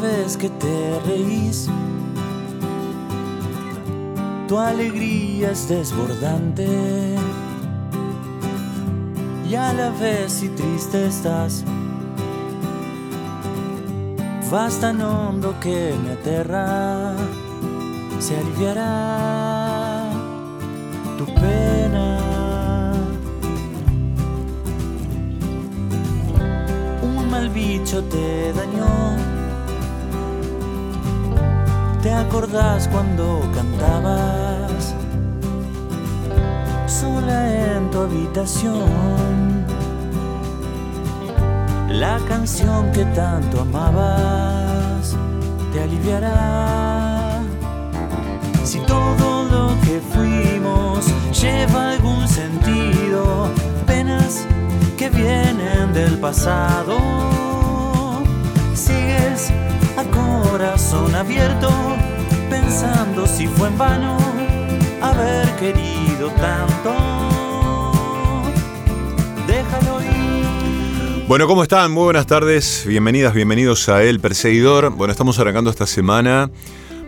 vez que te reís, tu alegría es desbordante y a la vez si triste estás, vas tan hondo que me aterra, se aliviará tu pena. Un mal bicho te dañó. ¿Te acordás cuando cantabas sola en tu habitación? La canción que tanto amabas te aliviará. Si todo lo que fuimos lleva algún sentido, penas que vienen del pasado, sigues a corazón abierto, pensando si fue en vano haber querido tanto. Déjalo ir. Bueno, ¿cómo están? Muy buenas tardes, bienvenidas, bienvenidos a El Perseguidor. Bueno, estamos arrancando esta semana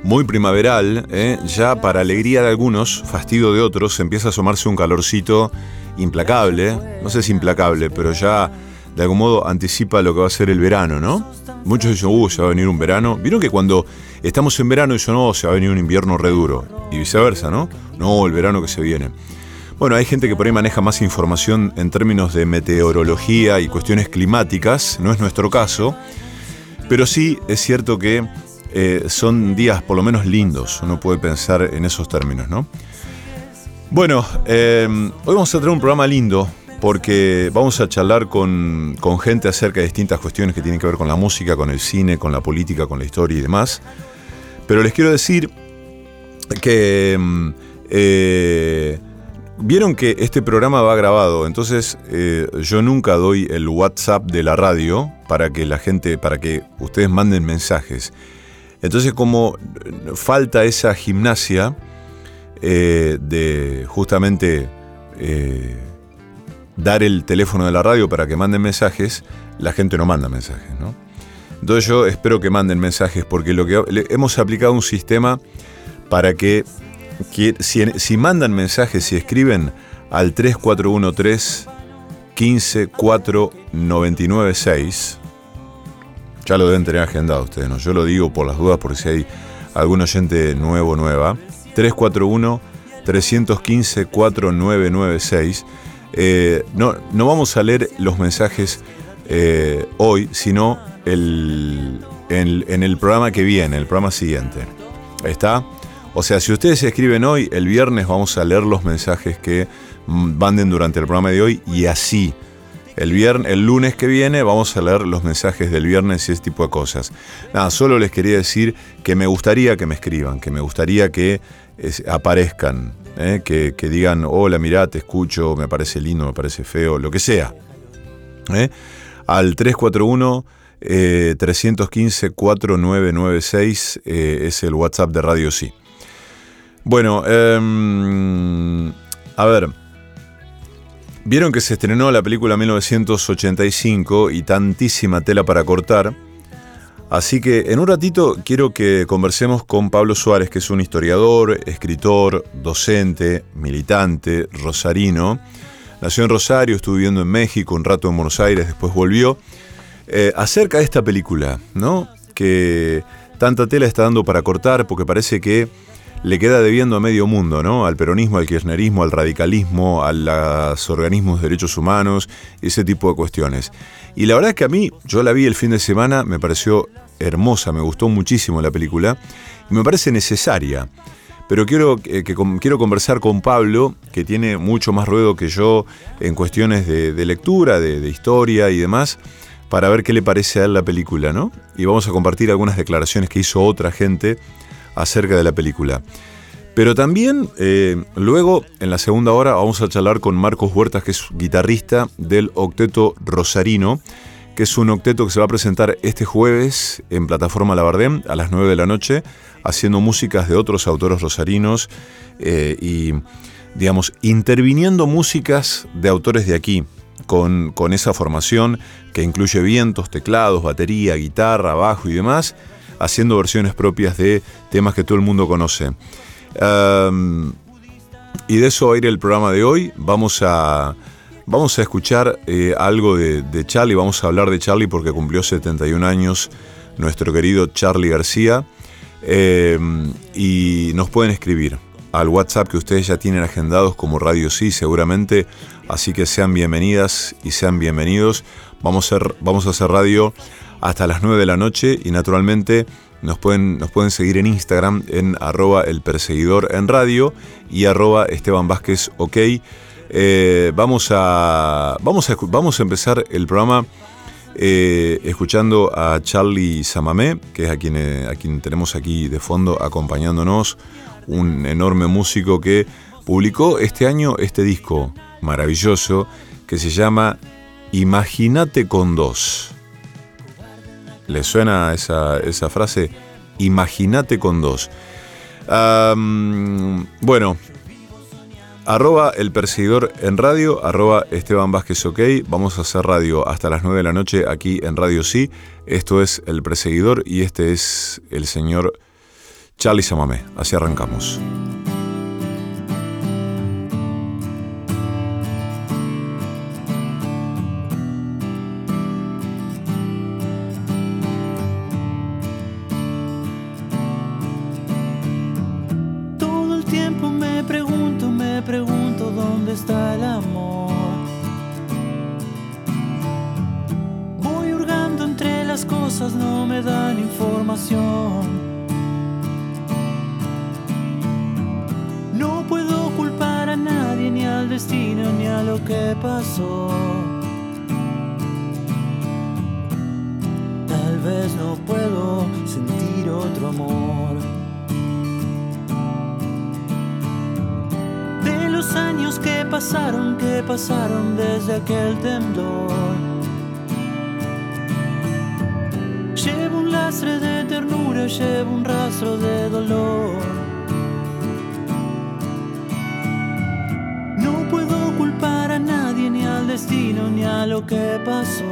muy primaveral, ¿eh? ya para alegría de algunos, fastidio de otros, empieza a asomarse un calorcito implacable, no sé si implacable, pero ya de algún modo anticipa lo que va a ser el verano, ¿no? Muchos dicen, uh, se va a venir un verano. ¿Vieron que cuando estamos en verano dicen, no, se va a venir un invierno re duro? Y viceversa, ¿no? No, el verano que se viene. Bueno, hay gente que por ahí maneja más información en términos de meteorología y cuestiones climáticas, no es nuestro caso, pero sí es cierto que eh, son días por lo menos lindos, uno puede pensar en esos términos, ¿no? Bueno, eh, hoy vamos a tener un programa lindo porque vamos a charlar con, con, gente acerca de distintas cuestiones que tienen que ver con la música, con el cine, con la política, con la historia y demás. Pero les quiero decir que eh, vieron que este programa va grabado, entonces eh, yo nunca doy el WhatsApp de la radio para que la gente, para que ustedes manden mensajes. Entonces como falta esa gimnasia eh, de justamente dar el teléfono de la radio para que manden mensajes, la gente no manda mensajes, ¿no? Entonces yo espero que manden mensajes porque lo que hemos aplicado un sistema para que, si, mandan mensajes, si escriben al 3413 15 4 99 6, ya lo deben tener agendado ustedes, ¿no? Yo lo digo por las dudas, por si hay algún oyente nuevo o nueva. 341-315-4996. Eh, no, no vamos a leer los mensajes eh, hoy, sino el, en, el programa que viene, el programa siguiente. ¿Está? O sea, si ustedes escriben hoy, el viernes vamos a leer los mensajes que mm, manden durante el programa de hoy y así. El, viernes, el lunes que viene vamos a leer los mensajes del viernes y ese tipo de cosas. Nada, solo les quería decir que me gustaría que me escriban, que me gustaría que aparezcan, ¿eh? que, digan, hola, mirá, te escucho, me parece lindo, me parece feo, lo que sea. ¿eh? Al 341 eh, 315 4996 es el WhatsApp de Radio Sí. Bueno, eh, a ver. Vieron que se estrenó la película 1985 y tantísima tela para cortar. Así que en un ratito quiero que conversemos con Pablo Suárez, que es un historiador, escritor, docente, militante, rosarino. Nació en Rosario, estuvo viviendo en México, un rato en Buenos Aires, después volvió. Eh, acerca de esta película, ¿no? Que tanta tela está dando para cortar porque parece que le queda debiendo a medio mundo, ¿no? Al peronismo, al kirchnerismo, al radicalismo, a los organismos de derechos humanos, ese tipo de cuestiones. Y la verdad es que a mí, yo la vi el fin de semana, me pareció hermosa, me gustó muchísimo la película y me parece necesaria. Pero quiero, quiero conversar con Pablo, que tiene mucho más ruedo que yo en cuestiones de, lectura, de, de historia y demás, para ver qué le parece a él la película, ¿no? Y vamos a compartir algunas declaraciones que hizo otra gente acerca de la película. Pero también, eh, luego, en la segunda hora, vamos a charlar con Marcos Huertas, que es guitarrista del Octeto Rosarino, que es un octeto que se va a presentar este jueves en plataforma Labardem a las 9 de la noche, haciendo músicas de otros autores rosarinos eh, y, digamos, interviniendo músicas de autores de aquí, con, con esa formación que incluye vientos, teclados, batería, guitarra, bajo y demás haciendo versiones propias de temas que todo el mundo conoce. y de eso va a ir el programa de hoy. Vamos a, vamos a escuchar eh, algo de, Charlie, vamos a hablar de Charlie porque cumplió 71 años nuestro querido Charlie García. y nos pueden escribir al WhatsApp que ustedes ya tienen agendados como Radio Sí, seguramente. Así que sean bienvenidas y sean bienvenidos. Vamos a hacer, radio hasta las 9 de la noche y naturalmente nos pueden, nos pueden seguir en Instagram en arroba el perseguidor en radio y arroba Esteban. Eh, vamos, a, vamos, a, vamos a empezar el programa eh, escuchando a Charlie Samamé, que es a quien, eh, a quien tenemos aquí de fondo acompañándonos un enorme músico que publicó este año este disco maravilloso que se llama Imagínate con dos. ¿Le suena esa, esa frase? Imagínate con dos. bueno, arroba el perseguidor en radio, arroba Esteban Vázquez OK. Vamos a hacer radio hasta las 9 de la noche aquí en Radio Sí. Esto es El Perseguidor y este es el señor Charlie Samamé. Así arrancamos. Destino ni a lo que pasó.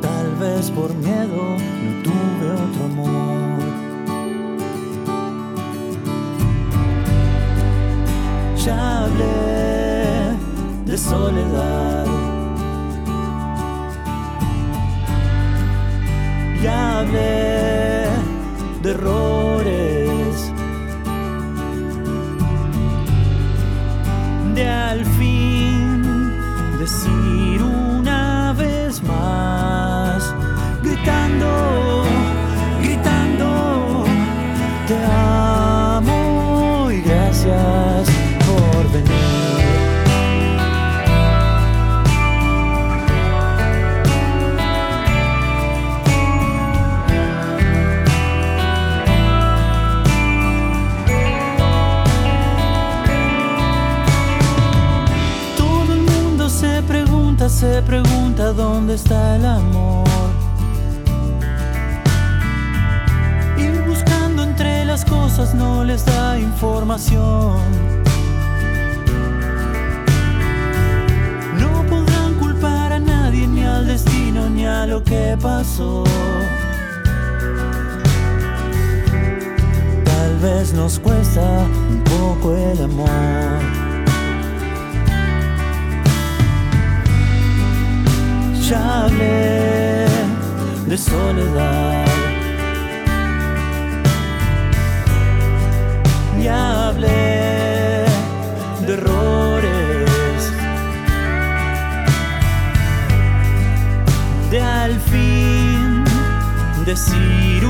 Tal vez por miedo no tuve otro amor. Ya hablé de soledad. Ya hablé de errores. De se pregunta dónde está el amor. Ir buscando entre las cosas no les da información. No podrán culpar a nadie, ni al destino, ni a lo que pasó. Tal vez nos cuesta un poco el amor. Ya hablé de soledad. Ya hablé de errores. De al fin decir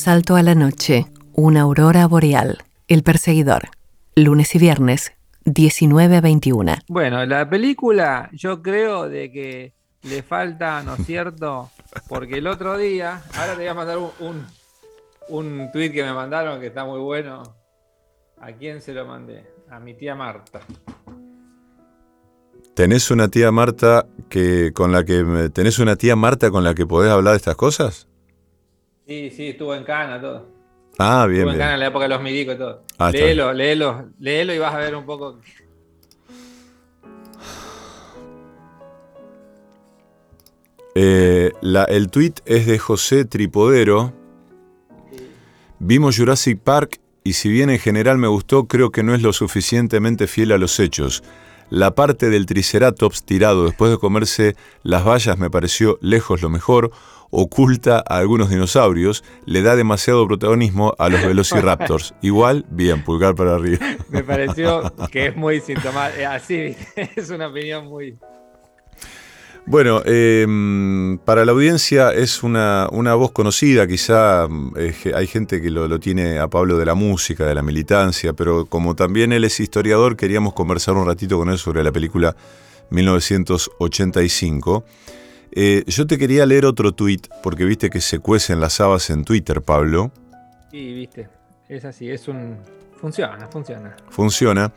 salto a la noche, una aurora boreal, el perseguidor, lunes y viernes, 19 a 21. Bueno, la película yo creo de que le falta, ¿no es cierto? Porque el otro día, ahora te voy a mandar un, un, un tweet que me mandaron que está muy bueno. ¿A quién se lo mandé? A mi tía Marta. ¿Tenés una tía Marta que con la que tenés una tía Marta con la que podés hablar de estas cosas? Sí, sí, estuvo en Cana todo. Ah, bien, estuvo en Cana bien. en la época de los milicos y todo. Ah, léelo, léelo, léelo y vas a ver un poco. Eh, la- el tweet es de José Tripodero. Vimos Jurassic Park y si bien en general me gustó, creo que no es lo suficientemente fiel a los hechos. La parte del Triceratops tirado después de comerse las bayas me pareció lejos lo mejor, oculta a algunos dinosaurios, le da demasiado protagonismo a los Velociraptors. Igual, bien, pulgar para arriba. Me pareció que es muy sintomático. Así, ¿viste? es una opinión muy. Bueno, eh, para la audiencia es una, una voz conocida, quizá mm, eh, hay gente que lo, lo tiene a Pablo de la música, de la militancia, pero como también él es historiador, queríamos conversar un ratito con él sobre la película 1985. Eh, yo te quería leer otro tuit, porque viste que se cuecen las habas en Twitter, Pablo. Sí, viste. Es así, es un. Funciona, funciona. funciona,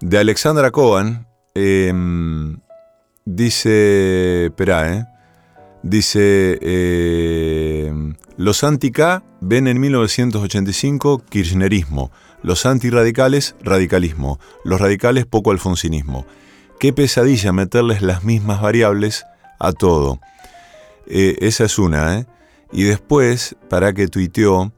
de Alexandra Cohen. eh, dice, espera, ¿eh? Dice, eh, los anti-K ven en 1985 kirchnerismo, los antirradicales radicalismo, los radicales poco alfonsinismo. Qué pesadilla meterles las mismas variables a todo. Eh, esa es una, ¿eh? Y después, para que tuiteó,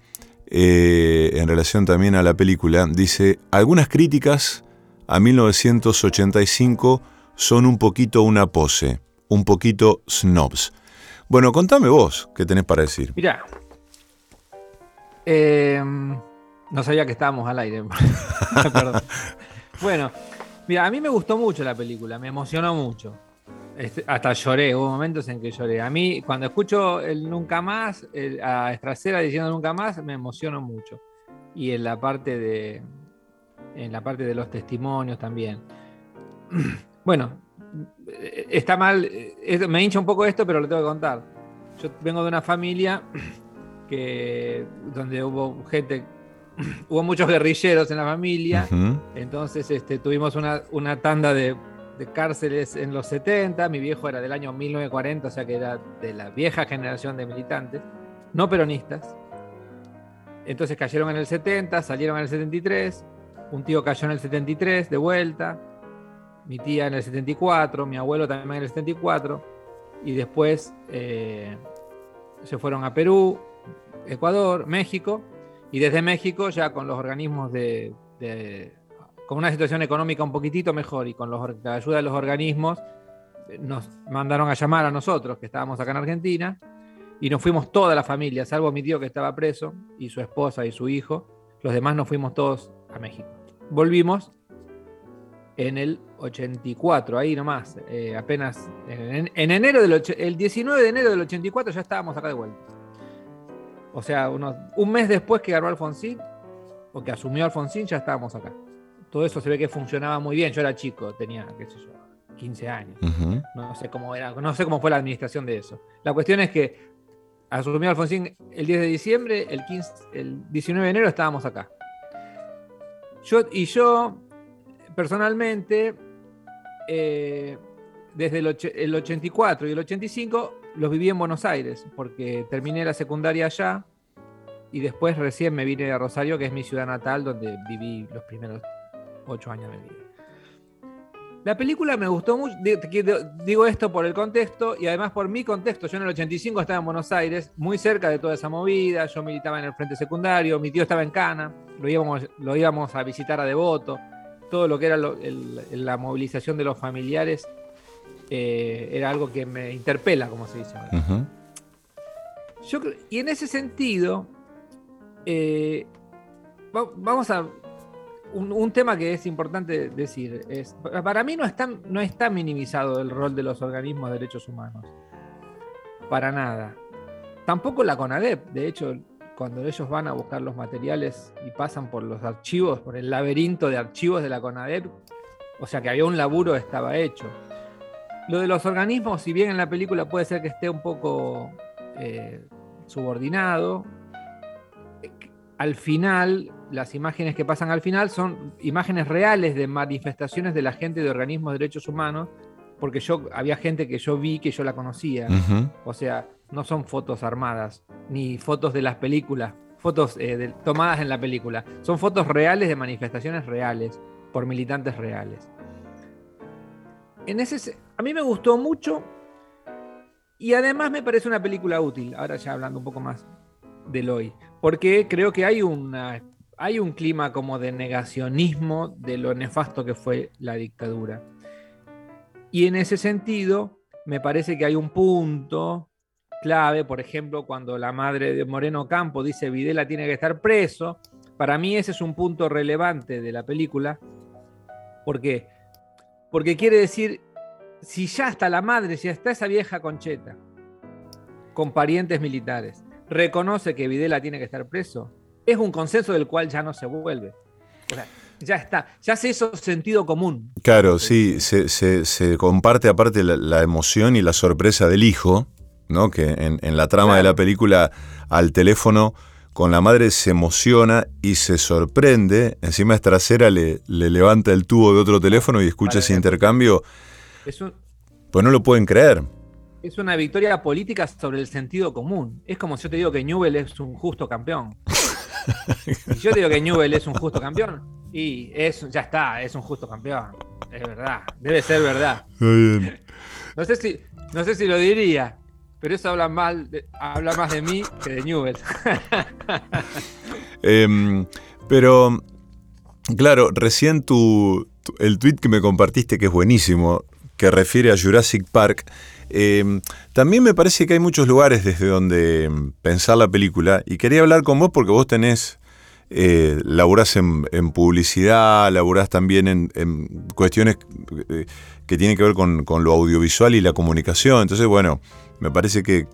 eh, en relación también a la película, dice, algunas críticas a 1985 son un poquito una pose, un poquito snobs. Bueno, contame vos, ¿qué tenés para decir? Mirá. Eh, no sabía que estábamos al aire. Bueno, mira, a mí me gustó mucho la película, me emocionó mucho. Este, hasta lloré, hubo momentos en que lloré. A mí, cuando escucho el Nunca Más, el- a Estracera diciendo Nunca Más, me emociono mucho. Y en la parte de, en la parte de los testimonios también. Bueno, está mal, me hincha un poco esto, pero lo tengo que contar. Yo vengo de una familia que donde hubo gente, hubo muchos guerrilleros en la familia, entonces este, tuvimos una, una tanda de, de cárceles en los 70, mi viejo era del año 1940, o sea que era de la vieja generación de militantes, no peronistas. Entonces cayeron en el 70, salieron en el 73, un tío cayó en el 73 de vuelta, mi tía en el 74, mi abuelo también en el 74, y después eh, se fueron a Perú, Ecuador, México, y desde México ya con los organismos de, de- con una situación económica un poquitito mejor y con la ayuda de los organismos, eh, nos mandaron a llamar a nosotros, que estábamos acá en Argentina, y nos fuimos toda la familia, salvo mi tío que estaba preso, y su esposa y su hijo, los demás nos fuimos todos a México. Volvimos en el 84, ahí nomás, eh, apenas en, en enero del el 19 de enero del 84 ya estábamos acá de vuelta. O sea, unos, un mes después que ganó Alfonsín, o que asumió Alfonsín, ya estábamos acá. Todo eso se ve que funcionaba muy bien. Yo era chico, tenía, qué sé yo, 15 años. No sé cómo era, no sé cómo fue la administración de eso. La cuestión es que asumió Alfonsín el 10 de diciembre, el, 15, el 19 de enero estábamos acá. Yo, y yo, personalmente, eh, desde el, och- el 84 y el 85 los viví en Buenos Aires, porque terminé la secundaria allá y después recién me vine a Rosario, que es mi ciudad natal, donde viví los primeros ocho años de mi vida. La película me gustó mucho, di- di- digo esto por el contexto y además por mi contexto. Yo en el 85 estaba en Buenos Aires, muy cerca de toda esa movida, yo militaba en el Frente Secundario, mi tío estaba en Cana, lo íbamos, lo íbamos a visitar a Devoto, todo lo que era lo- el- la movilización de los familiares eh, era algo que me interpela, como se dice. Ujú. Yo y en ese sentido, eh, va- vamos a. Un, tema que es importante decir es: pa- para mí no está, no está minimizado el rol de los organismos de derechos humanos. Para nada. Tampoco la CONADEP. De hecho, cuando ellos van a buscar los materiales y pasan por los archivos, por el laberinto de archivos de la CONADEP, o sea que había un laburo, estaba hecho. Lo de los organismos, si bien en la película puede ser que esté un poco eh, subordinado, eh, al final, las imágenes que pasan al final son imágenes reales de manifestaciones de la gente de organismos de derechos humanos, porque yo había gente que yo vi que yo la conocía. O sea, no son fotos armadas, ni fotos de las películas, fotos eh, de- tomadas en la película. Son fotos reales de manifestaciones reales, por militantes reales. En ese, se- a mí me gustó mucho y además me parece una película útil, ahora ya hablando un poco más del hoy, porque creo que hay, una, hay un clima como de negacionismo de lo nefasto que fue la dictadura. Y en ese sentido, me parece que hay un punto clave, por ejemplo, cuando la madre de Moreno Campo dice Videla tiene que estar preso, para mí ese es un punto relevante de la película. ¿Por qué? Porque quiere decir, si ya está la madre, si ya está esa vieja concheta, con parientes militares, reconoce que Videla tiene que estar preso, es un consenso del cual ya no se vuelve. O sea, ya está, ya se hizo sentido común. Claro, sí, se, se- se comparte aparte la, la emoción y la sorpresa del hijo, ¿no? Que en, en la trama de la película al teléfono con la madre se emociona y se sorprende, encima es trasera, le, le levanta el tubo de otro teléfono y escucha ese intercambio, Es un, pues no lo pueden creer. Es una victoria política sobre el sentido común. Es como si yo te digo que Newell es un justo campeón. Yo digo que Newell es un justo campeón, y es, ya está, es un justo campeón. Es verdad, debe ser verdad. Bien. No sé si, no sé si lo diría, pero eso habla, mal de- habla más de mí que de Newell. Em, pero, claro, recién tu, tu- el tweet que me compartiste, que es buenísimo, que refiere a Jurassic Park, em, también me parece que hay muchos lugares desde donde em, pensar la película. Y quería hablar con vos porque vos tenés, eh, laburás en, publicidad, laburás también en, cuestiones eh, que tienen que ver con, lo audiovisual y la comunicación. Entonces, bueno, me parece que,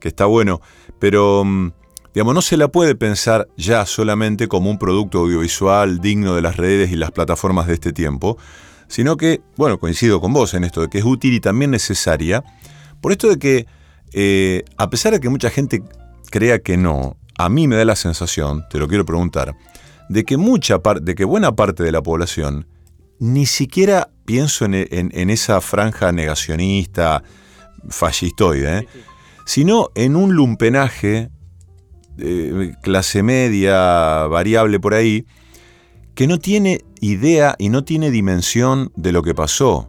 que está bueno. Pero... mm, Digamos, no se la puede pensar ya solamente como un producto audiovisual digno de las redes y las plataformas de este tiempo, sino que, bueno, coincido con vos en esto, de que es útil y también necesaria, por esto de que, eh, a pesar de que mucha gente crea que no, a mí me da la sensación, te lo quiero preguntar, de que mucha parte, de que buena parte de la población ni siquiera pienso en, en- en esa franja negacionista, fascistoide, ¿eh? sino en un lumpenaje eh, clase media, variable por ahí, que no tiene idea y no tiene dimensión de lo que pasó.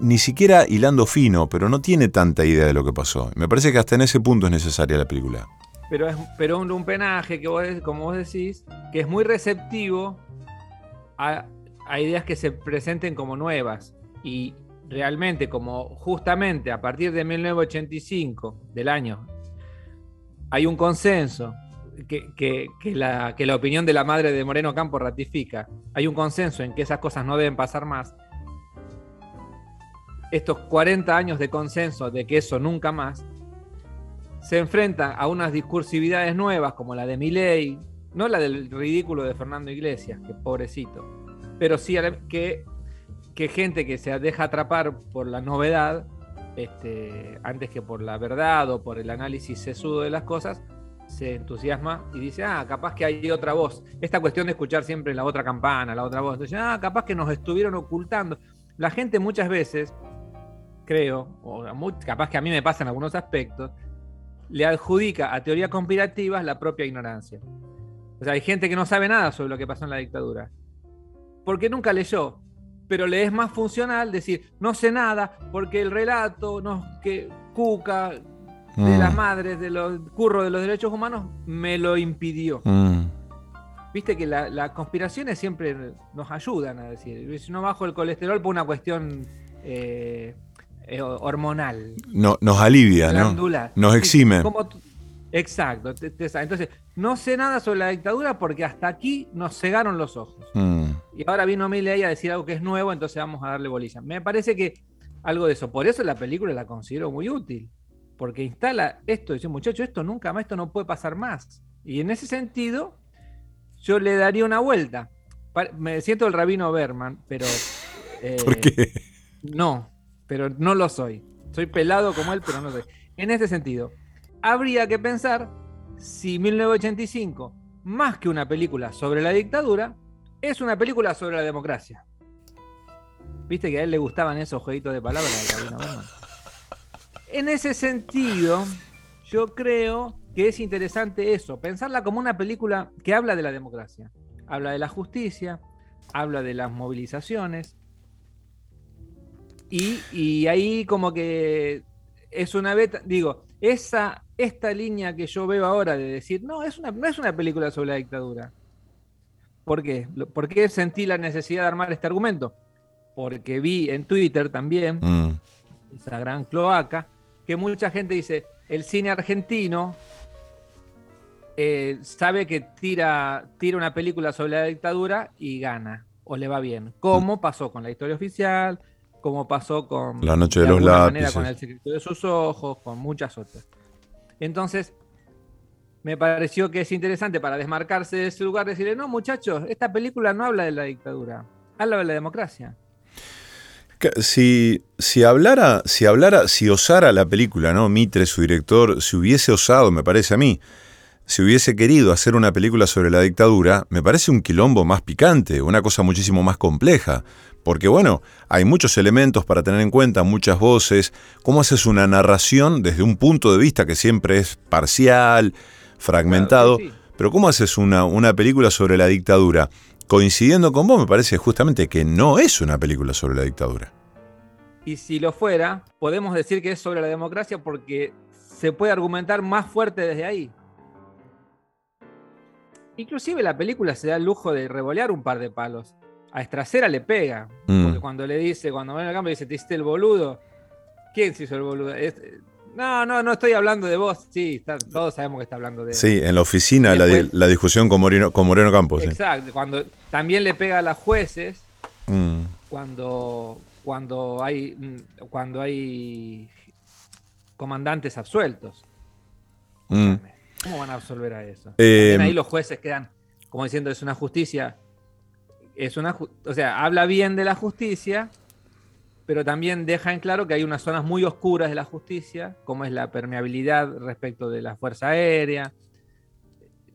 Ni siquiera hilando fino, pero no tiene tanta idea de lo que pasó. Me parece que hasta en ese punto es necesaria la película. Pero es pero un lumpenaje que vos, de- como vos decís, que es muy receptivo a, a ideas que se presenten como nuevas. Y realmente, como justamente a partir de 1985, del año, hay un consenso que, la, opinión de la madre de Moreno Campo ratifica. Hay un consenso en que esas cosas no deben pasar más. Estos 40 años de consenso de que eso nunca más se enfrenta a unas discursividades nuevas como la de Milei, no la del ridículo de Fernando Iglesias, que pobrecito, pero sí que, que gente que se deja atrapar por la novedad, este, antes que por la verdad o por el análisis sesudo de las cosas, se entusiasma y dice, ah, capaz que hay otra voz. Esta cuestión de escuchar siempre la otra campana, la otra voz. Entonces, ah, capaz que nos estuvieron ocultando. La gente muchas veces, creo, o capaz que a mí me pasa en algunos aspectos, le adjudica a teorías conspirativas la propia ignorancia. O sea, hay gente que no sabe nada sobre lo que pasó en la dictadura. Porque nunca leyó. Pero le es más funcional decir, no sé nada, porque el relato no, que Cuca, de Mm. las madres, de los curros de los derechos humanos, me lo impidió. Mm. Viste que la- las conspiraciones siempre nos ayudan a decir, si no bajo el colesterol por una cuestión eh, eh, hormonal. No, nos alivia, ¿no? Nos Sí, exime. como Exacto. Entonces, no sé nada sobre la dictadura porque hasta aquí nos cegaron los ojos. Mm. Y ahora vino Milei a decir algo que es nuevo, entonces vamos a darle bolilla. Me parece que algo de eso. Por eso la película la considero muy útil. Porque instala esto, dice, muchacho, esto nunca más, esto no puede pasar más. Y en ese sentido, yo le daría una vuelta. Me siento el rabino Berman, pero. eh, ¿Por qué? No, pero no lo soy. Soy pelado como él, pero no soy. En este sentido, habría que pensar si 1985, más que una película sobre la dictadura, es una película sobre la democracia. Viste que a él le gustaban esos jueguitos de palabras de Rabino Berman. En ese sentido, yo creo que es interesante eso, pensarla como una película que habla de la democracia, habla de la justicia, habla de las movilizaciones, y, y ahí como que es una beta, digo, esa, esta línea que yo veo ahora de decir, no, es una, no es una película sobre la dictadura. ¿Por qué? ¿Por qué sentí la necesidad de armar este argumento? Porque vi en Twitter también, Mm. esa gran cloaca, que mucha gente dice, el cine argentino eh, sabe que tira, tira una película sobre la dictadura y gana, o le va bien. Como pasó con la historia oficial, como pasó con... La noche de los lápices. con el secreto de sus ojos, con muchas otras. Entonces, me pareció que es interesante para desmarcarse de ese lugar, decirle, no muchachos, esta película no habla de la dictadura, habla de la democracia. Si, si hablara, si hablara, si osara la película, ¿no? Mitre, su director, si hubiese osado, me parece a mí, si hubiese querido hacer una película sobre la dictadura, me parece un quilombo más picante, una cosa muchísimo más compleja. Porque bueno, hay muchos elementos para tener en cuenta, muchas voces. ¿Cómo haces una narración desde un punto de vista que siempre es parcial, fragmentado? Claro, sí, sí. Pero ¿cómo haces una, una película sobre la dictadura? Coincidiendo con vos, me parece justamente que no es una película sobre la dictadura. Y si lo fuera, podemos decir que es sobre la democracia porque se puede argumentar más fuerte desde ahí. Inclusive la película se da el lujo de revolear un par de palos. A Estracera le pega. Mm. Porque cuando le dice, cuando va en el campo, le dice, te hiciste el boludo. ¿Quién se hizo el boludo? Es- no, no, no estoy hablando de vos. Sí, está- todos sabemos que está hablando de Sí, en la oficina la, discusión con Moreno, con Moreno Campos. Exacto. Cuando también le pega a las jueces Mm. cuando, cuando hay mm, cuando hay comandantes absueltos. Mm. ¿Cómo van a absolver a eso? Eh, ahí los jueces quedan como diciendo es una justicia, es una, ju- o sea, habla bien de la justicia, pero también deja en claro que hay unas zonas muy oscuras de la justicia, como es la permeabilidad respecto de la fuerza aérea,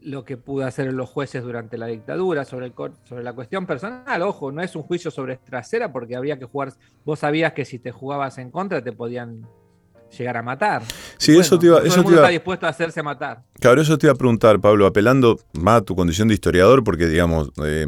lo que pudo hacer los jueces durante la dictadura sobre, el, cor- sobre la cuestión personal. Ojo, no es un juicio sobre trasera porque habría que jugar. Vos sabías que si te jugabas en contra te podían llegar a matar. Sí, eso te iba- todo eso el te mundo iba- está dispuesto a hacerse matar. Claro, eso te iba a preguntar, Pablo, apelando más a tu condición de historiador, porque digamos, eh,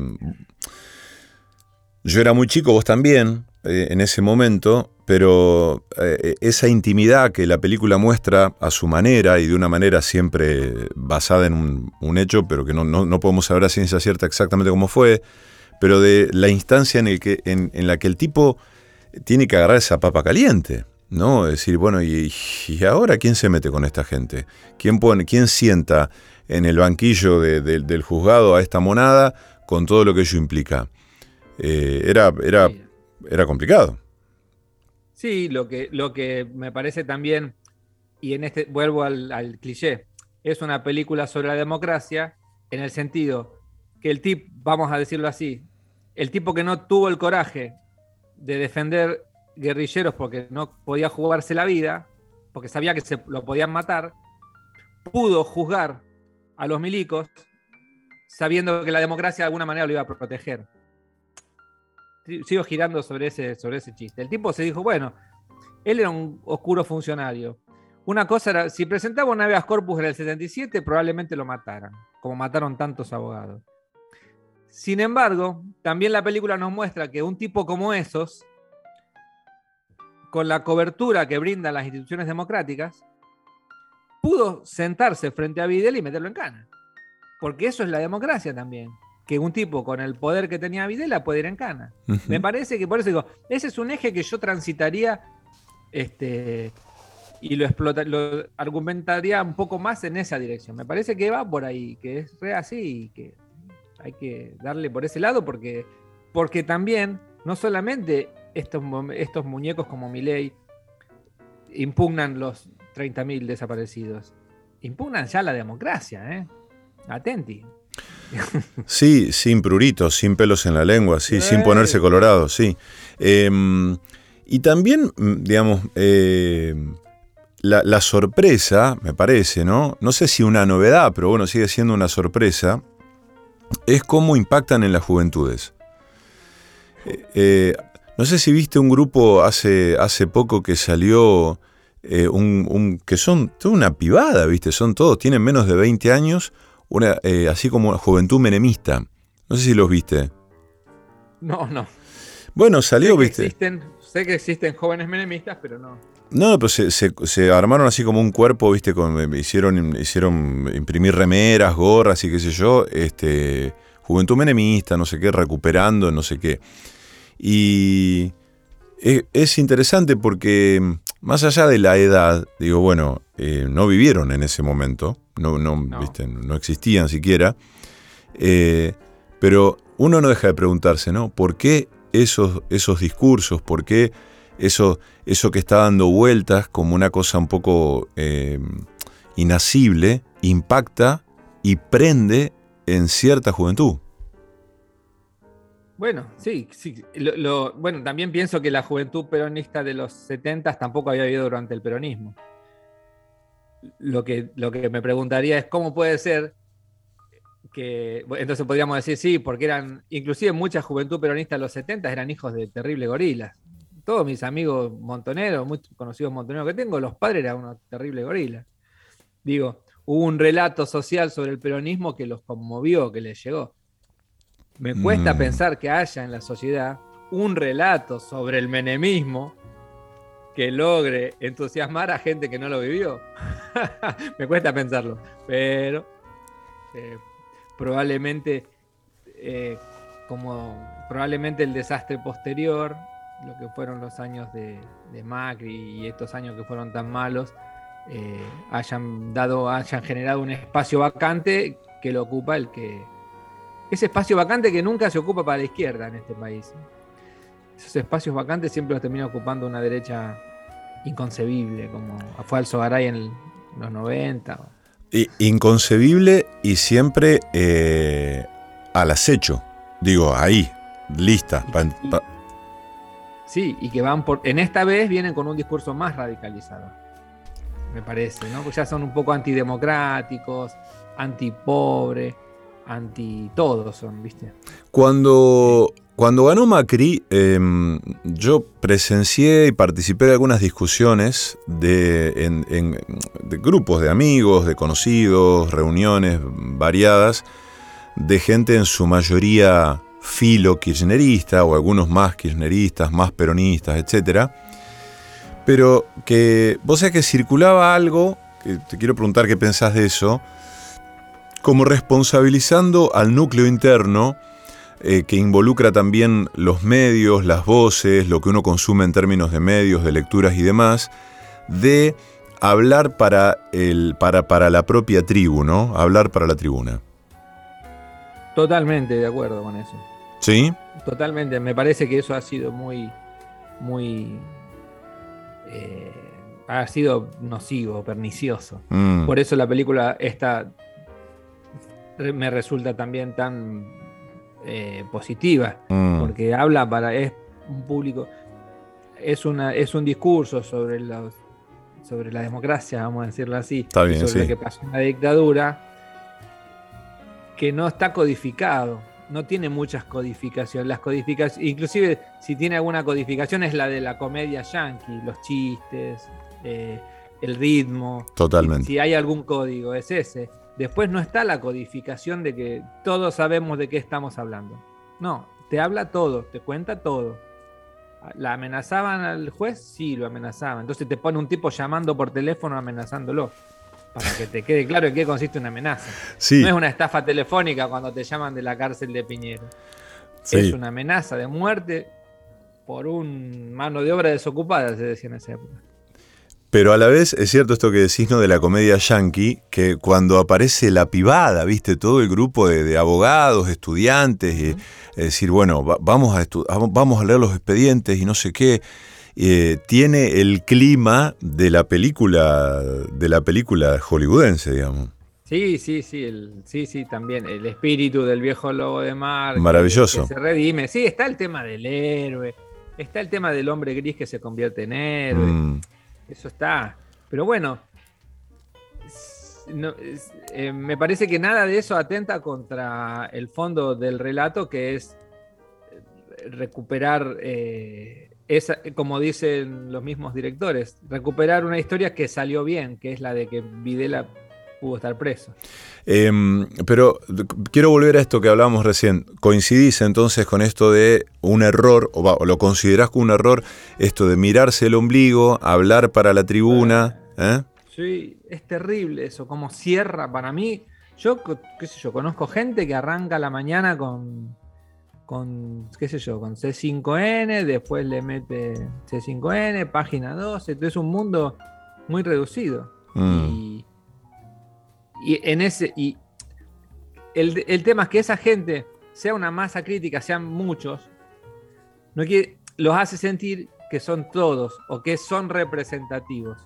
yo era muy chico, vos también, eh, en ese momento, pero eh, esa intimidad que la película muestra a su manera y de una manera siempre basada en un, hecho, pero que no, no- no podemos saber a ciencia cierta exactamente cómo fue, pero de la instancia en, el que, en, en la que el tipo tiene que agarrar esa papa caliente. ¿no? Decir, bueno, ¿y, ahora quién se mete con esta gente? ¿Quién, pone, quién sienta en el banquillo de- de- del juzgado a esta monada con todo lo que ello implica? Eh, era, era. Era complicado. Sí, lo que, lo que me parece también, y en este vuelvo al, cliché, es una película sobre la democracia en el sentido que el tipo, vamos a decirlo así, el tipo que no tuvo el coraje de defender guerrilleros porque no podía jugarse la vida, porque sabía que se lo podían matar, pudo juzgar a los milicos sabiendo que la democracia de alguna manera lo iba a proteger. Sigo girando sobre ese, sobre ese chiste. El tipo se dijo, bueno, él era un oscuro funcionario. Una cosa era, si presentaba un habeas corpus en el 77, probablemente lo mataran, como mataron tantos abogados. Sin embargo, también la película nos muestra que un tipo como esos, con la cobertura que brindan las instituciones democráticas, pudo sentarse frente a Videla y meterlo en cana. Porque eso es la democracia también. Que un tipo con el poder que tenía Videla puede ir en cana. Me parece que por eso digo, ese es un eje que yo transitaría Este, y lo explota, lo argumentaría un poco más en esa dirección. Me parece que va por ahí, que es re así y que hay que darle por ese lado porque, porque también no solamente estos, estos muñecos como Miley impugnan los 30.000 desaparecidos, impugnan ya la democracia, ¿eh? Atenti. Sí, sin pruritos, sin pelos en la lengua, sí, sin ponerse colorado, sí. Em, y también, mm, digamos, eh, la, sorpresa, me parece, ¿no? No sé si una novedad, pero bueno, sigue siendo una sorpresa, es cómo impactan en las juventudes. Eh, eh, no sé si viste un grupo hace, hace poco que salió, eh, un, que son toda una pibada, ¿viste? Son todos, tienen menos de 20 años, una, así como juventud menemista. No sé si los viste. No, no. Bueno, salió, ¿viste? sé que existen jóvenes menemistas, pero no. No, pues se, armaron así como un cuerpo, viste, con, hicieron, hicieron imprimir remeras, gorras y qué sé yo, este, juventud menemista, no sé qué, recuperando, no sé qué. Y es, interesante porque más allá de la edad, digo, bueno, eh, no vivieron en ese momento, no, no, no existían siquiera, eh, pero uno no deja de preguntarse, ¿no? ¿Por qué esos, esos discursos? ¿Por qué eso, eso que está dando vueltas como una cosa un poco eh, inasible, impacta y prende en cierta juventud. Bueno, sí, sí. Lo, bueno, también pienso que la juventud peronista de los 70 tampoco había habido durante el peronismo. Lo que, lo que me preguntaría es cómo puede ser que, entonces podríamos decir sí, porque eran, inclusive mucha juventud peronista de los 70 eran hijos de terribles gorilas todos mis amigos montoneros, muy conocidos montoneros que tengo, los padres eran unos terribles gorilas. Digo, hubo un relato social sobre el peronismo que los conmovió, que les llegó. Me cuesta mm. pensar que haya en la sociedad un relato sobre el menemismo que logre entusiasmar a gente que no lo vivió. Me cuesta pensarlo, pero eh, probablemente eh, como probablemente el desastre posterior lo que fueron los años de, Macri y estos años que fueron tan malos, eh, hayan dado, hayan generado un espacio vacante que lo ocupa el que. Ese espacio vacante que nunca se ocupa para la izquierda en este país. Esos espacios vacantes siempre los termina ocupando una derecha inconcebible, como fue Alzogaray en los 90. inconcebible y siempre eh, al acecho. Digo, ahí, lista. Sí, y que van por. En esta vez vienen con un discurso más radicalizado. Me parece, ¿no? Pues ya son un poco antidemocráticos, antipobre, anti todo son, ¿viste? Cuando, cuando ganó Macri, em, yo presencié y participé de algunas discusiones de, en, de grupos de amigos, de conocidos, reuniones variadas, de gente en su mayoría filo kirchnerista o algunos más kirchneristas, más peronistas, etc. Pero que vos sabés que circulaba algo, que te quiero preguntar qué pensás de eso, como responsabilizando al núcleo interno eh, que involucra también los medios, las voces, lo que uno consume en términos de medios, de lecturas y demás, de hablar para, el, para, para la propia tribu, ¿no? Hablar para la tribuna. Totalmente de acuerdo con eso. Sí. Totalmente, me parece que eso ha sido muy, muy, eh, ha sido nocivo, pernicioso. Mm. Por eso la película esta me resulta también tan eh, positiva, mm. porque habla para, es un público, es, una, es un discurso sobre los sobre la democracia, vamos a decirlo así, sobre lo que pasó en la dictadura, que no está codificado no tiene muchas codificaciones. Las codificaciones, inclusive si tiene alguna codificación es la de la comedia yankee, los chistes, eh, el ritmo. Totalmente. Si, hay algún código, es ese. Después no está la codificación de que todos sabemos de qué estamos hablando. No, te habla todo, te cuenta todo. ¿La amenazaban al juez? Sí, lo amenazaban. Entonces te pone un tipo llamando por teléfono amenazándolo para que te quede claro en qué consiste una amenaza. No es una estafa telefónica cuando te llaman de la cárcel de Piñero. Es una amenaza de muerte por un mano de obra desocupada, se decía en esa época. Pero a la vez es cierto esto que decís ¿no? de la comedia yankee, que cuando aparece la pibada, viste, todo el grupo de, abogados, estudiantes, y, es decir, bueno, vamos, a vamos a leer los expedientes y no sé qué, eh, tiene el clima de la película, de la película hollywoodense, digamos. Sí, sí, sí, el, sí, sí, también. El espíritu del viejo lobo de mar. Maravilloso. se redime. Sí, está el tema del héroe. Está el tema del hombre gris que se convierte en héroe. Mm. Eso está. Pero bueno, eh, me parece que nada de eso atenta contra el fondo del relato, que es eh, recuperar, eh, esa, como dicen los mismos directores, recuperar una historia que salió bien, que es la de que Videla pudo estar preso. Em, pero quiero volver a esto que hablábamos recién. ¿Coincidís entonces con esto de un error, o, lo considerás como un error, esto de mirarse el ombligo, hablar para la tribuna? ¿eh? Sí, es terrible eso, como cierra para mí. Yo, qué sé yo, conozco gente que arranca la mañana con, con qué sé yo, con C5N, después le mete C5N, página 12, entonces es un mundo muy reducido. Mm. Y y en ese. Y el, tema es que esa gente, sea una masa crítica, sean muchos, no quiere, los hace sentir que son todos o que son representativos.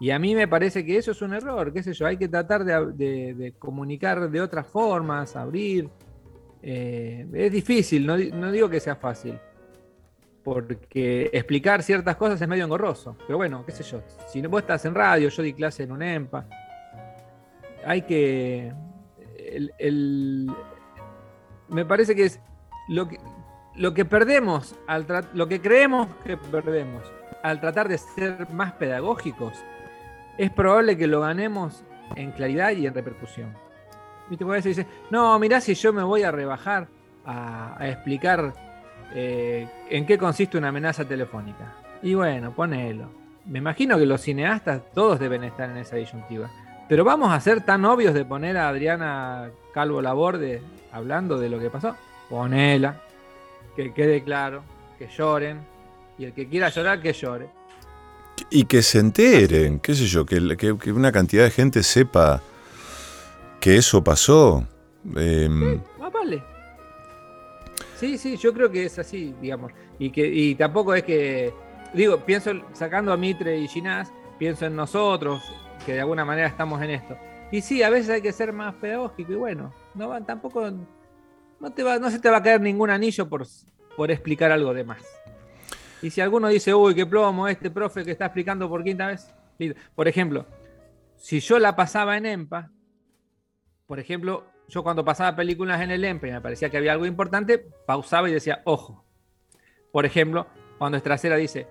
Y a mí me parece que eso es un error, qué sé yo, hay que tratar de, comunicar de otras formas, abrir. Eh, es difícil, no, no, digo que sea fácil, porque explicar ciertas cosas es medio engorroso. Pero bueno, qué sé yo, si vos estás en radio, yo di clase en un EMPA, hay que. me parece que es lo que, lo que perdemos, al lo que creemos que perdemos al tratar de ser más pedagógicos, es probable que lo ganemos en claridad y en repercusión. ¿Viste? Porque a veces no, mirá si yo me voy a rebajar a, explicar eh, en qué consiste una amenaza telefónica. Y bueno, ponelo. Me imagino que los cineastas todos deben estar en esa disyuntiva. Pero vamos a ser tan obvios de poner a Adriana Calvo Laborde hablando de lo que pasó. Ponela, que quede claro, que lloren, y el que quiera llorar, que llore. Y que se enteren, qué sé yo, que, una cantidad de gente sepa que eso pasó. Em, sí, vale. Sí, sí, yo creo que es así, digamos. Y que y tampoco es que, digo, pienso, sacando a Mitre y Ginás, pienso en nosotros, que de alguna manera estamos en esto. Y sí, a veces hay que ser más pedagógico y bueno, no tampoco no, te va, no se te va a caer ningún anillo por, por explicar algo de más. Y si alguno dice, uy, qué plomo este profe que está explicando por quinta vez. Por ejemplo, si yo la pasaba en EMPA, por ejemplo, yo cuando pasaba películas en el EMPA y me parecía que había algo importante, pausaba y decía, ojo. Por ejemplo, cuando Estracera dice,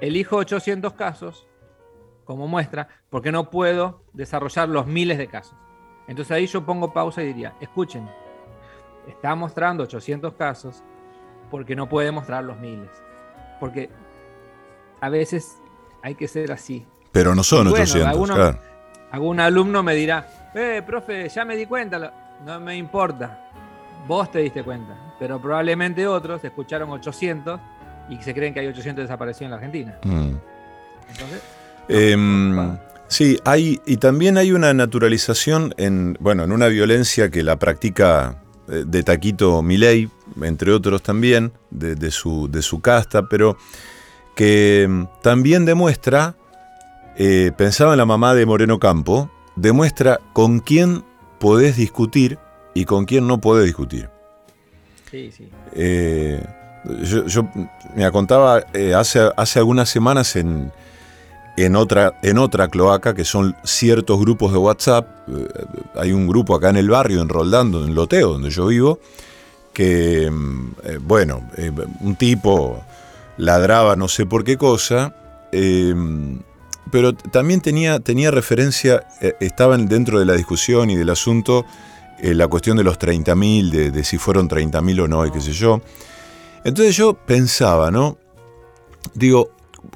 elijo 800 casos como muestra, porque no puedo desarrollar los miles de casos. Entonces ahí yo pongo pausa y diría, escuchen, está mostrando 800 casos porque no puede mostrar los miles. Porque a veces hay que ser así. Pero no son 800, claro. Algún alumno me dirá, eh, profe, ya me di cuenta, no me importa, vos te diste cuenta, pero probablemente otros escucharon 800 y se creen que hay 800 desaparecidos en la Argentina. Mm. Entonces, Em, sí, hay, y también hay una naturalización en, bueno, en una violencia que la practica eh, de Taquito Milei, entre otros también, de, su, de su casta, pero que em, también demuestra, eh, pensaba en la mamá de Moreno Campo, demuestra con quién podés discutir y con quién no podés discutir. Sí, sí. Eh, yo, me contaba hace, hace algunas semanas en, en otra, en otra cloaca, que son ciertos grupos de WhatsApp. Eh, hay un grupo acá en el barrio, en Roldando, en Loteo, donde yo vivo, que, mm, eh, bueno, eh, un tipo ladraba no sé por qué cosa, pero también tenía, tenía referencia, estaban dentro de la discusión y del asunto la cuestión de los 30.000, de, de si fueron 30.000 o no, y qué sé yo. Entonces yo pensaba, ¿no? Digo,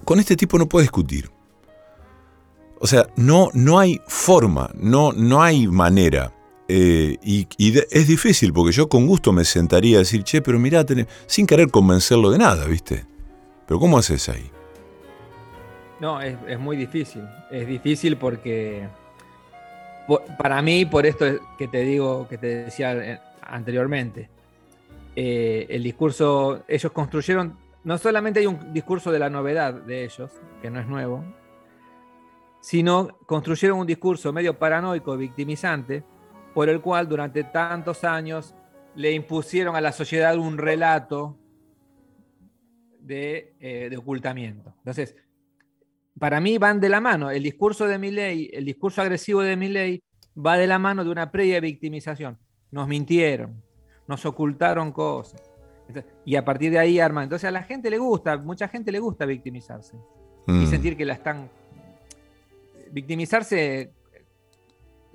con este tipo no puedo discutir. O sea, no, no hay forma, no, no hay manera. Eh, y, es difícil porque yo con gusto me sentaría a decir, che, pero mirá, sin querer convencerlo de nada, ¿viste? Pero ¿cómo haces ahí? No, es, es muy difícil. Es difícil porque para mí, por esto que te digo, que te decía eh, anteriormente, eh, el discurso, ellos construyeron, no solamente hay un discurso de la novedad de ellos, que no es nuevo, sino construyeron un discurso medio paranoico, victimizante, por el cual durante tantos años le impusieron a la sociedad un relato de, eh, de ocultamiento. Entonces, para mí van de la mano. El discurso de mi ley, el discurso agresivo de mi ley, va de la mano de una previa victimización. Nos mintieron, nos ocultaron cosas. Y a partir de ahí arman. Entonces a la gente le gusta, mucha gente le gusta victimizarse y mm. sentir que la están. Victimizarse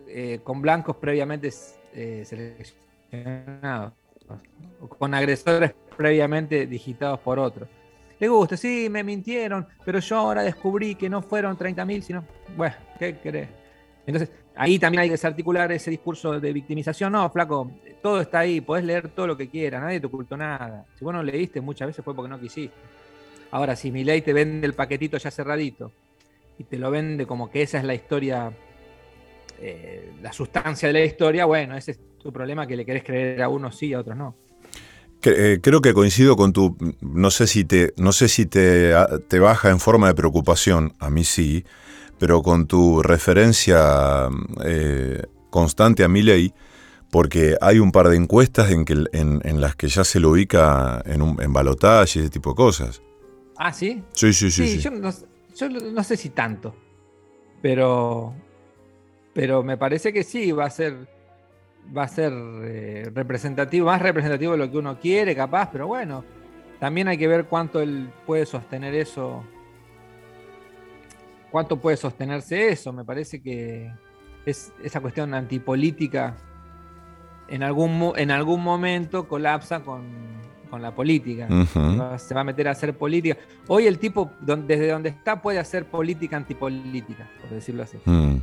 eh, con blancos previamente eh, seleccionados, con agresores previamente digitados por otros. Le gusta, sí, me mintieron, pero yo ahora descubrí que no fueron 30.000, sino, bueno, ¿qué querés? Entonces, ahí también hay que desarticular ese discurso de victimización. No, flaco, todo está ahí, podés leer todo lo que quieras, nadie te ocultó nada. Si vos no leíste, muchas veces fue porque no quisiste. Ahora, si mi ley te vende el paquetito ya cerradito y te lo vende como que esa es la historia, eh, la sustancia de la historia, bueno, ese es tu problema que le querés creer a unos sí y a otros no. Eh, creo que coincido con tu. No sé si te, no sé si te, te baja en forma de preocupación, a mí sí, pero con tu referencia eh, constante a mi ley, porque hay un par de encuestas en, que, en, las que ya se lo ubica en, un, en balotaje y ese tipo de cosas. Ah, ¿sí? Sí, sí, sí. Yo, no, sé si tanto, pero, pero me parece que sí, va a ser va a ser eh, representativo, más representativo de lo que uno quiere, capaz, pero bueno, también hay que ver cuánto él puede sostener eso. ¿Cuánto puede sostenerse eso? Me parece que es esa cuestión antipolítica en algún, en algún momento colapsa con, la política. Se va a meter a hacer política. Hoy el tipo, desde donde está, puede hacer política antipolítica, por decirlo así. Mm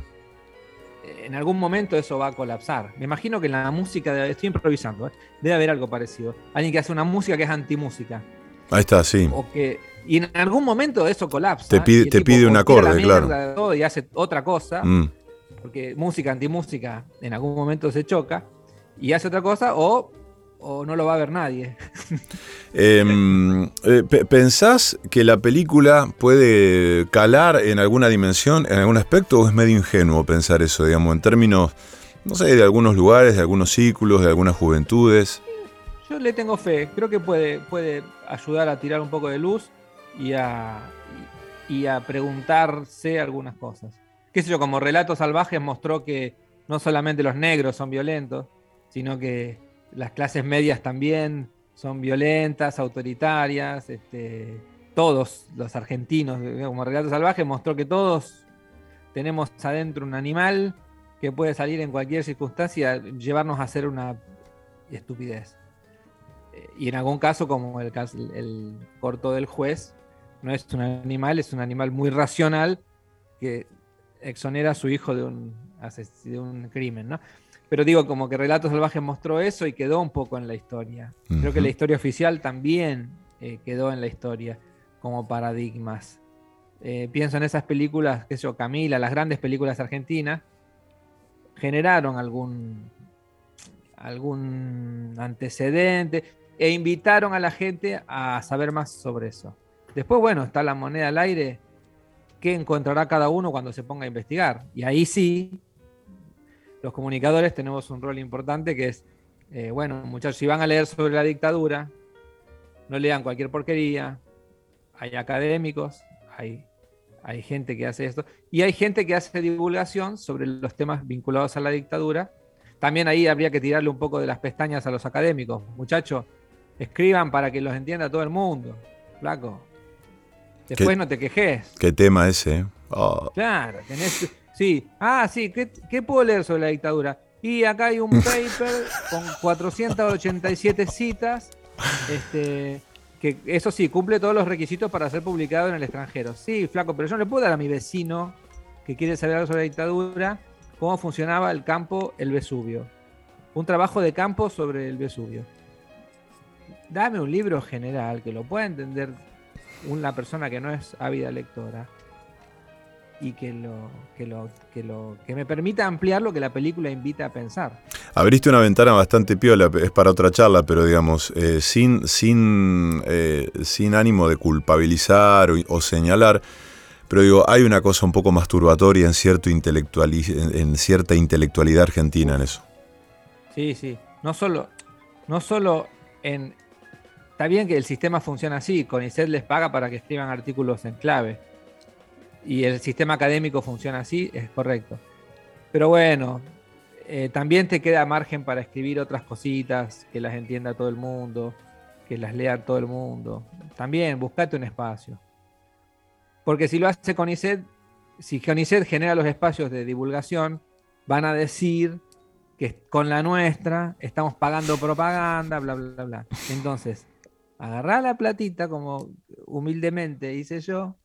en algún momento eso va a colapsar. Me imagino que en la música, estoy improvisando, ¿eh? debe haber algo parecido. Alguien que hace una música que es antimúsica. Ahí está, sí. y en algún momento eso colapsa. Te pide, te pide un acorde, claro. y hace otra cosa. Mm. Porque música, antimúsica, en algún momento se choca. Y hace otra cosa, o o no lo va a ver nadie. Em, eh, ¿Pensás que la película puede calar en alguna dimensión, en algún aspecto, o es medio ingenuo pensar eso, digamos, en términos, no sé, de algunos lugares, de algunos ciclos, de algunas juventudes? Yo le tengo fe, creo que puede, puede ayudar a tirar un poco de luz y a, y a preguntarse algunas cosas. Qué sé yo, como Relatos Salvajes mostró que no solamente los negros son violentos, sino que las clases medias también son violentas, autoritarias, este, todos los argentinos, como Relato Salvaje, mostró que todos tenemos adentro un animal que puede salir en cualquier circunstancia, llevarnos a hacer una estupidez. Y en algún caso, como el, el corto del juez, no es un animal, es un animal muy racional que exonera a su hijo de un, de un crimen, ¿no? Pero digo, como que Relatos Salvajes mostró eso y quedó un poco en la historia. Creo que la historia oficial también eh, quedó en la historia como paradigmas. Eh, pienso en esas películas, qué sé yo, Camila, las grandes películas argentinas, generaron algún, algún antecedente e invitaron a la gente a saber más sobre eso. Después, bueno, está la moneda al aire, ¿qué encontrará cada uno cuando se ponga a investigar? Y ahí sí los comunicadores tenemos un rol importante que es, eh, bueno, muchachos, si van a leer sobre la dictadura, no lean cualquier porquería, hay académicos, hay, hay gente que hace esto, y hay gente que hace divulgación sobre los temas vinculados a la dictadura. También ahí habría que tirarle un poco de las pestañas a los académicos. Muchachos, escriban para que los entienda todo el mundo. Flaco. Después no te quejes. Qué tema ese. ¿eh? Oh. Claro, tenés, Sí, ah, sí, ¿Qué, puedo leer sobre la dictadura? Y acá hay un paper con 487 citas, este, que eso sí, cumple todos los requisitos para ser publicado en el extranjero. Sí, flaco, pero yo no le puedo dar a mi vecino que quiere saber algo sobre la dictadura cómo funcionaba el campo El Vesubio. Un trabajo de campo sobre el Vesubio. Dame un libro general que lo pueda entender una persona que no es ávida lectora y que lo, que lo, que lo, que me permita ampliar lo que la película invita a pensar. Abriste una ventana bastante piola, es para otra charla, pero digamos, eh, sin, sin, eh, sin ánimo de culpabilizar o, señalar, pero digo, hay una cosa un poco masturbatoria en, cierto en, cierta intelectualidad argentina en eso. Sí, sí. No solo, no solo en. Está bien que el sistema funciona así, CONICET les paga para que escriban artículos en clave y el sistema académico funciona así, es correcto. Pero bueno, eh, también te queda margen para escribir otras cositas que las entienda todo el mundo, que las lea todo el mundo. También buscate un espacio. Porque si lo hace CONICET, si CONICET genera los espacios de divulgación, van a decir que con la nuestra estamos pagando propaganda, bla, bla, bla. Entonces, agarrá la platita, como humildemente hice yo,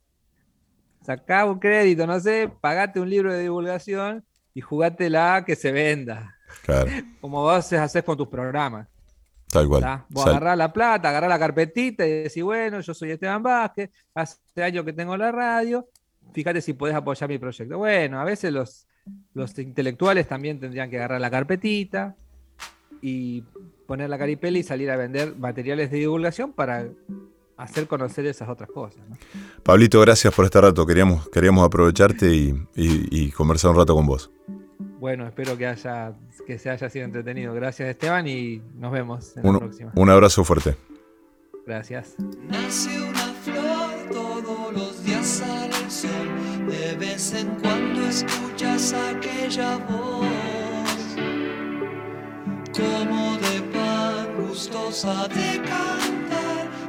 sacá un crédito, no sé, pagate un libro de divulgación y jugátela que se venda. Claro. Como vos haces con tus programas. Tal cual. Vos agarrás la plata, agarrás la carpetita y decís, bueno, yo soy Esteban Vázquez, hace años que tengo la radio, fíjate si podés apoyar mi proyecto. Bueno, a veces los, los intelectuales también tendrían que agarrar la carpetita y poner la caripela y salir a vender materiales de divulgación para hacer conocer esas otras cosas. Pablito, gracias por este rato. Queríamos, queríamos aprovecharte y, conversar un rato con vos. Bueno, espero que, haya, que se haya sido entretenido. Gracias Esteban y nos vemos en un, la próxima. Un abrazo fuerte. Gracias. Nace una flor, todos los días sale el sol. De vez en cuando escuchas aquella voz. Como de pan gustosa de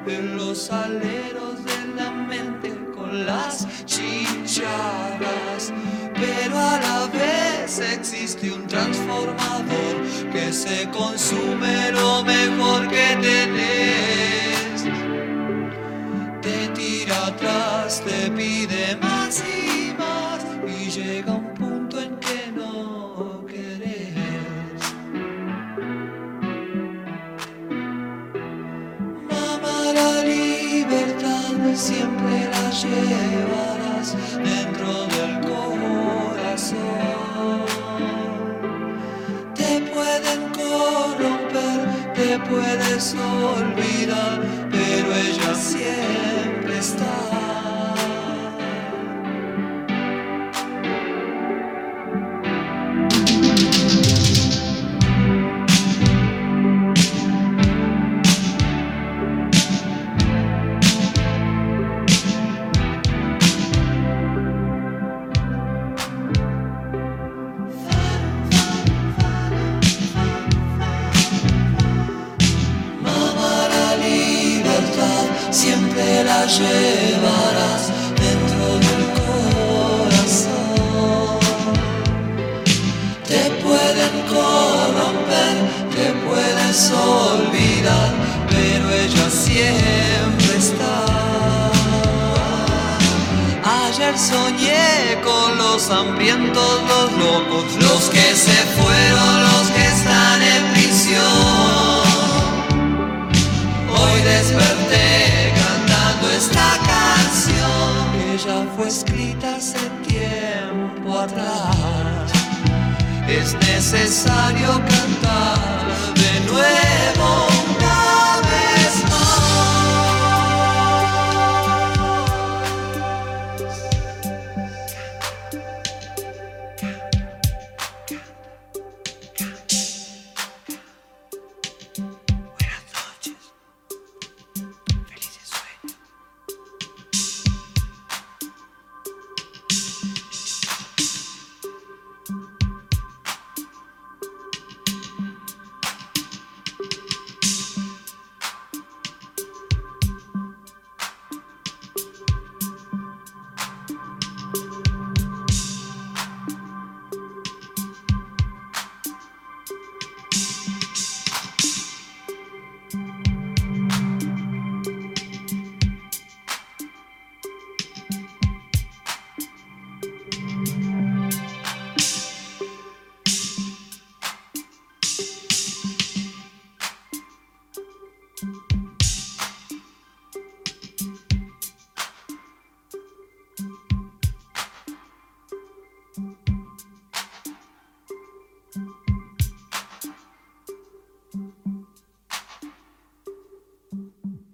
en los aleros de la mente con las chichadas. Pero a la vez existe un transformador que se consume lo mejor que tenés. Te tira atrás, te pide más siempre la llevarás dentro del corazón. Te pueden corromper, te puedes olvidar, pero ella siempre está.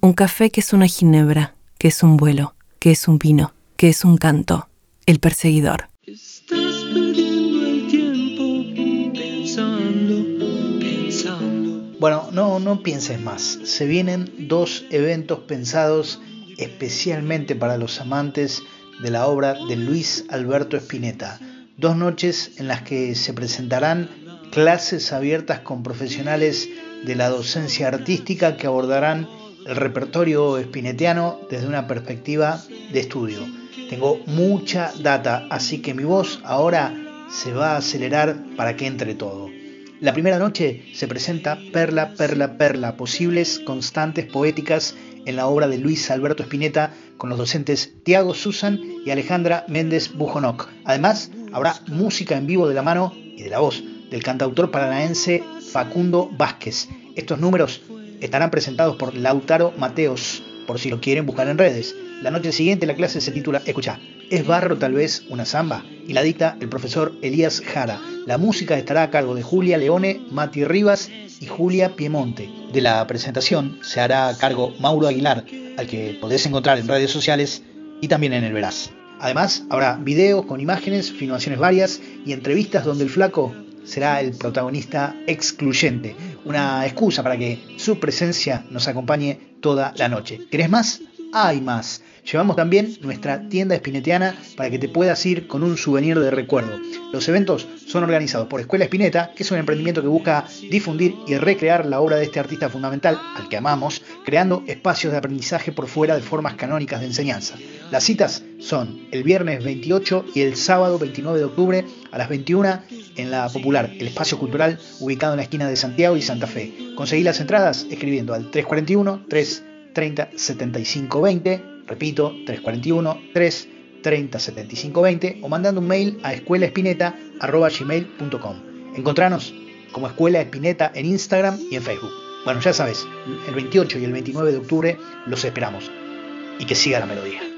Un café que es una ginebra, que es un vuelo, que es un vino, que es un canto. El perseguidor. Estás perdiendo el tiempo pensando, pensando. Bueno, no, no pienses más. Se vienen dos eventos pensados especialmente para los amantes de la obra de Luis Alberto Spinetta. Dos noches en las que se presentarán clases abiertas con profesionales de la docencia artística que abordarán el repertorio spinetiano desde una perspectiva de estudio. Tengo mucha data, así que mi voz ahora se va a acelerar para que entre todo. La primera noche se presenta Perla, Perla, Perla, posibles constantes poéticas en la obra de Luis Alberto Spinetta con los docentes Tiago Susan y Alejandra Méndez Bujonoc. Además, habrá música en vivo de la mano y de la voz del cantautor paranaense Facundo Vázquez. Estos números estarán presentados por Lautaro Mateos, por si lo quieren buscar en redes. La noche siguiente la clase se titula, escucha, ¿es barro tal vez una samba? Y la dicta el profesor Elías Jara. La música estará a cargo de Julia Leone, Mati Rivas y Julia Piemonte. De la presentación se hará cargo Mauro Aguilar, al que podés encontrar en redes sociales y también en el Veraz. Además, habrá videos con imágenes, filmaciones varias y entrevistas donde el flaco será el protagonista excluyente. Una excusa para que su presencia nos acompañe toda la noche. ¿Querés más? Hay más. Llevamos también nuestra tienda espinetiana para que te puedas ir con un souvenir de recuerdo. Los eventos son organizados por Escuela Espineta, que es un emprendimiento que busca difundir y recrear la obra de este artista fundamental, al que amamos, creando espacios de aprendizaje por fuera de formas canónicas de enseñanza. Las citas son el viernes 28 y el sábado 29 de octubre a las 21 en la Popular, el espacio cultural ubicado en la esquina de Santiago y Santa Fe. Conseguí las entradas escribiendo al 341 330 7520 Repito, 341 330 7520 o mandando un mail a escuelaespineta.gmail.com. Encontranos como Escuela Espineta en Instagram y en Facebook. Bueno, ya sabes, el 28 y el 29 de octubre los esperamos. Y que siga la melodía.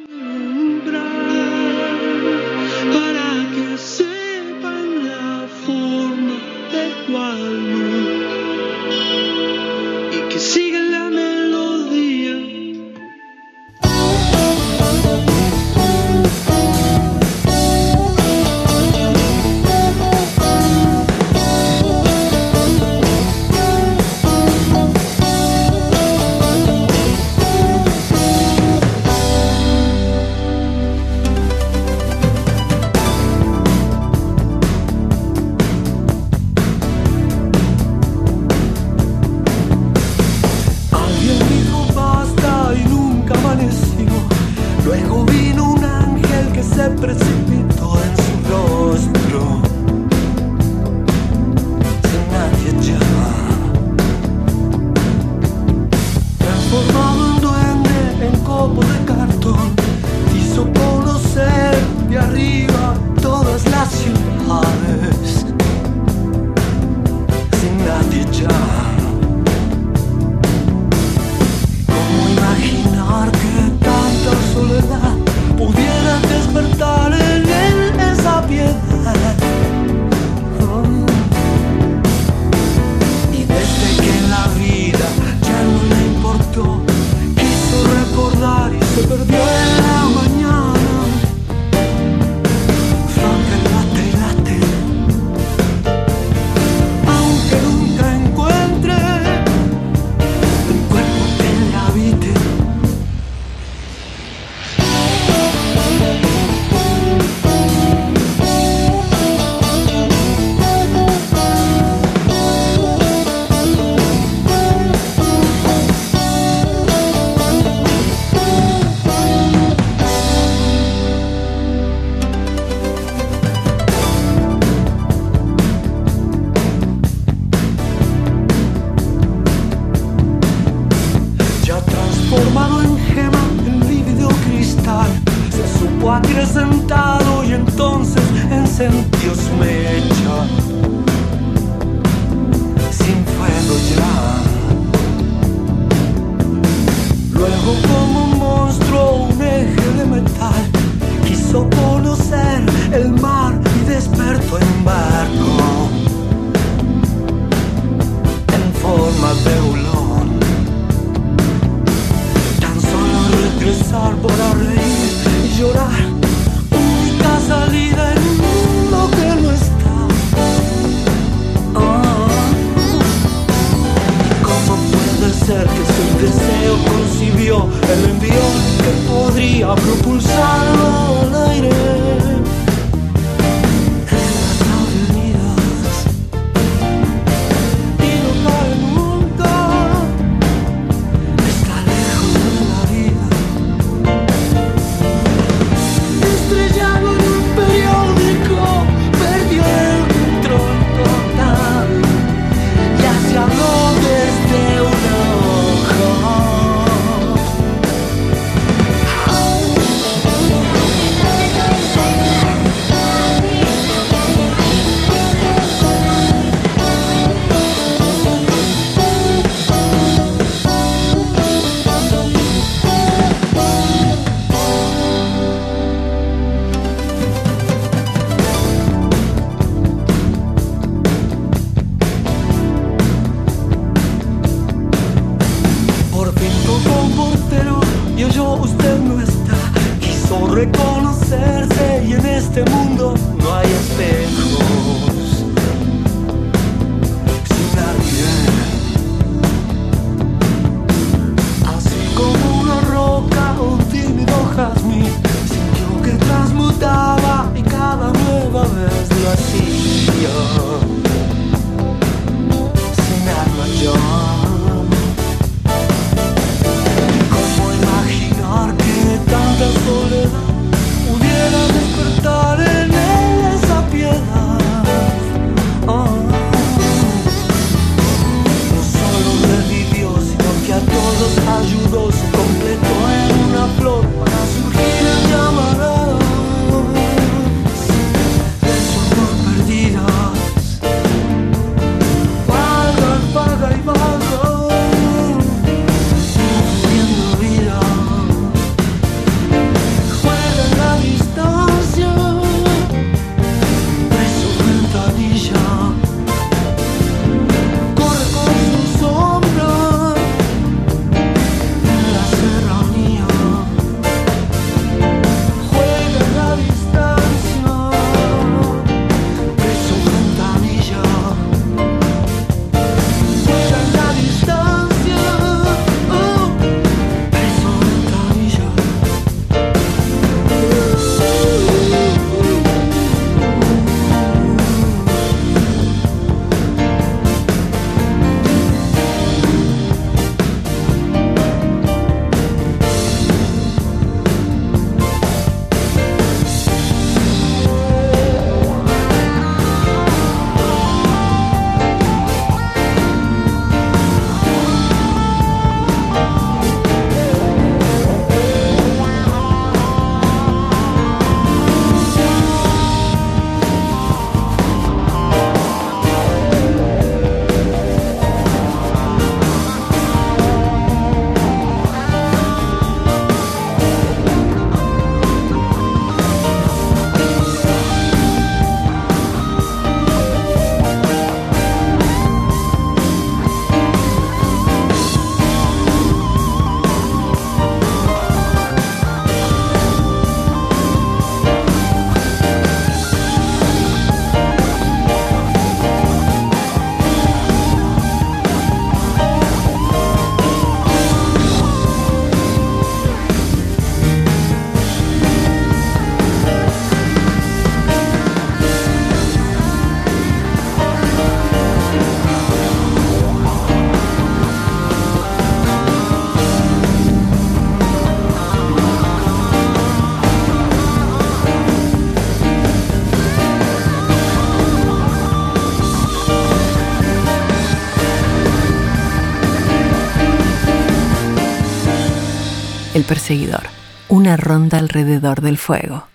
Perseguidor. Una ronda alrededor del fuego.